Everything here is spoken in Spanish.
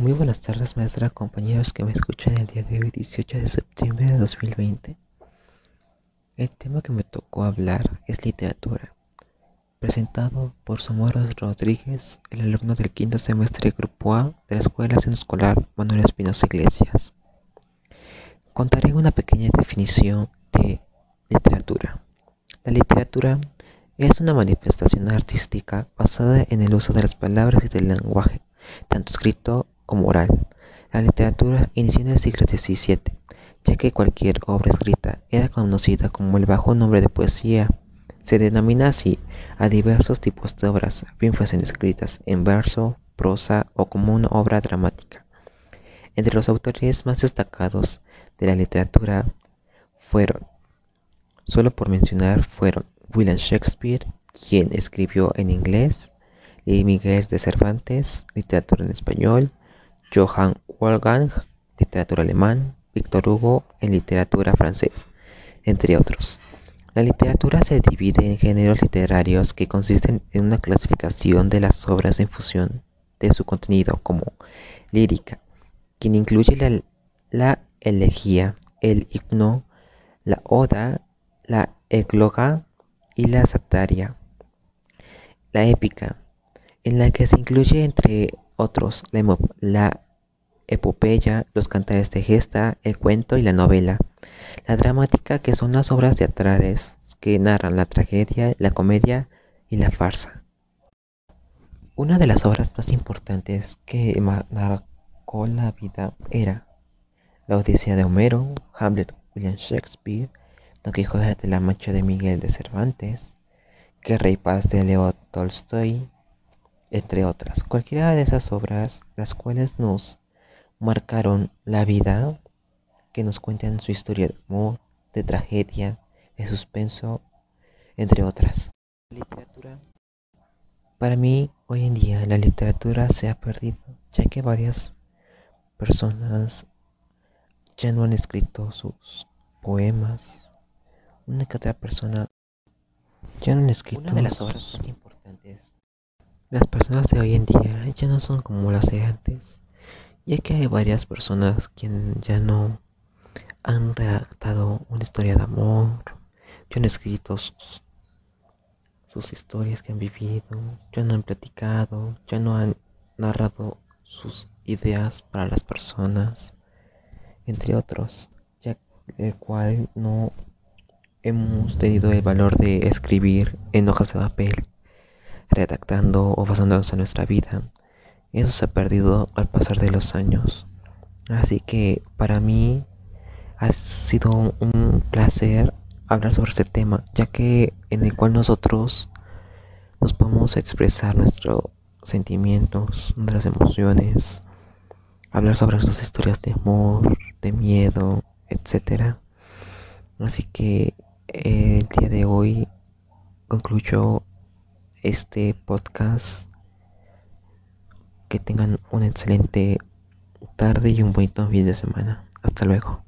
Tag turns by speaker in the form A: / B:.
A: Muy buenas tardes, maestra, compañeros que me escuchan el día de hoy, 18 de septiembre de 2020. El tema que me tocó hablar es literatura, presentado por Somoros Rodríguez, el alumno del quinto semestre Grupo A de la Escuela Centro Escolar Manuel Espinosa Iglesias. Contaré una pequeña definición de literatura. La literatura es una manifestación artística basada en el uso de las palabras y del lenguaje, tanto escrito como oral. La literatura inició en el siglo XVII, ya que cualquier obra escrita era conocida como el bajo nombre de poesía. Se denomina así a diversos tipos de obras, bien fuesen escritas en verso, prosa o como una obra dramática. Entre los autores más destacados de la literatura fueron, solo por mencionar, fueron William Shakespeare, quien escribió en inglés, y Miguel de Cervantes, literatura en español, Johann Wolfgang, literatura alemán, Victor Hugo en literatura francés, entre otros. La literatura se divide en géneros literarios que consisten en una clasificación de las obras en función de su contenido como lírica, quien incluye la, la elegía, el himno, la oda, la ecloga y la sataria. La épica, en la que se incluye entre otros la, epopeya, los cantares de gesta, el cuento y la novela. La dramática, que son las obras teatrales que narran la tragedia, la comedia y la farsa. Una de las obras más importantes que marcó la vida era La Odisea de Homero, Hamlet, William Shakespeare, Don Quijote de la Mancha de Miguel de Cervantes, Guerra y Paz de Leo Tolstoy, entre otras. Cualquiera de esas obras, las cuales nos marcaron la vida, que nos cuentan su historia de amor, de tragedia, de suspenso, entre otras. literatura. Para mí, hoy en día, la literatura se ha perdido, ya que varias personas ya no han escrito sus poemas. Una que otra persona ya no han escrito.
B: Una de las obras más importantes
A: las personas de hoy en día ya no son como las de antes, ya que hay varias personas quienes ya no han redactado una historia de amor, ya han escrito sus, historias que han vivido, ya no han platicado, ya no han narrado sus ideas para las personas, entre otros, ya el cual no hemos tenido el valor de escribir en hojas de papel redactando o basándonos en nuestra vida. Eso se ha perdido al pasar de los años. Así que para mí ha sido un placer hablar sobre este tema, ya que en el cual nosotros nos podemos expresar nuestros sentimientos, nuestras emociones, hablar sobre nuestras historias de amor, de miedo, etcétera. Así que el día de hoy concluyo este podcast. Que tengan una excelente tarde y un bonito fin de semana. Hasta luego.